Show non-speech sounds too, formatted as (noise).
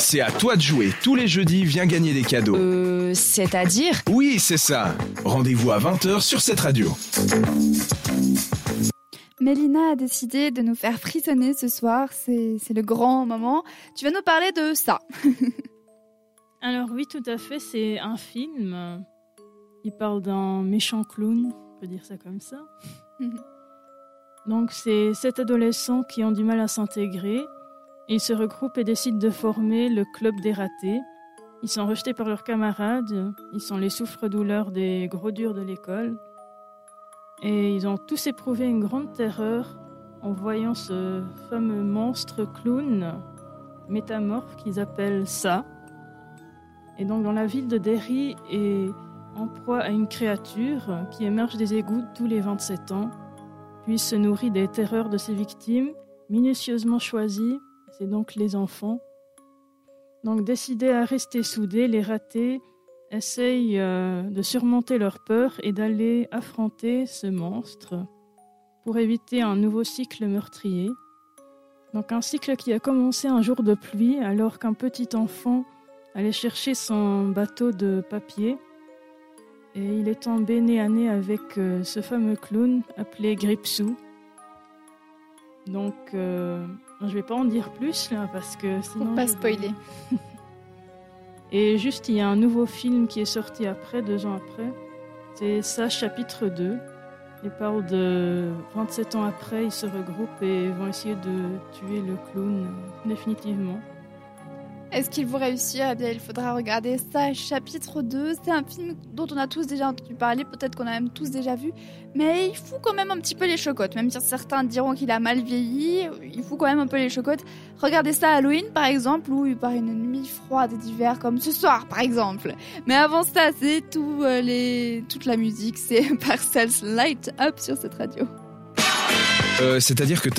C'est à toi de jouer. Tous les jeudis, viens gagner des cadeaux. Euh, c'est-à-dire Oui, c'est ça. Rendez-vous à 20h sur cette radio. Mélina a décidé de nous faire frissonner ce soir. C'est c'est le grand moment. Tu vas nous parler de ça. (laughs) Alors oui, tout à fait, c'est un film. Il parle d'un méchant clown, on peut dire ça comme ça. (laughs) Donc c'est sept adolescents qui ont du mal à s'intégrer. Ils se regroupent et décident de former le club des ratés. Ils sont rejetés par leurs camarades. Ils sont les souffres-douleurs des gros durs de l'école. Et ils ont tous éprouvé une grande terreur en voyant ce fameux monstre clown métamorphe qu'ils appellent ça. Et donc dans la ville de Derry est en proie à une créature qui émerge des égouts tous les 27 ans, puis se nourrit des terreurs de ses victimes, minutieusement choisies, c'est donc les enfants. Donc décidés à rester soudés, les ratés essayent euh, de surmonter leur peur et d'aller affronter ce monstre pour éviter un nouveau cycle meurtrier. Donc un cycle qui a commencé un jour de pluie alors qu'un petit enfant allait chercher son bateau de papier et il est tombé nez à nez avec euh, ce fameux clown appelé Gripsou. Donc euh, je vais pas en dire plus là parce que sinon Pour pas je- spoiler. (laughs) et juste, il y a un nouveau film qui est sorti après, deux ans après. C'est ça, chapitre 2. Il parle de 27 ans après, ils se regroupent et vont essayer de tuer le clown euh, définitivement. Est-ce qu'ils vont réussir? Eh bien, il faudra regarder ça. Chapitre 2, c'est un film dont on a tous déjà entendu parler, peut-être qu'on a même tous déjà vu, mais il fout quand même un petit peu les chocottes. Même si certains diront qu'il a mal vieilli, il fout quand même un peu les chocottes. Regardez ça à Halloween, par exemple, ou par une nuit froide d'hiver comme ce soir, par exemple. Mais avant ça, c'est tout, euh, les... toute la musique, c'est (laughs) Parcells Light Up sur cette radio. Euh, C'est-à-dire que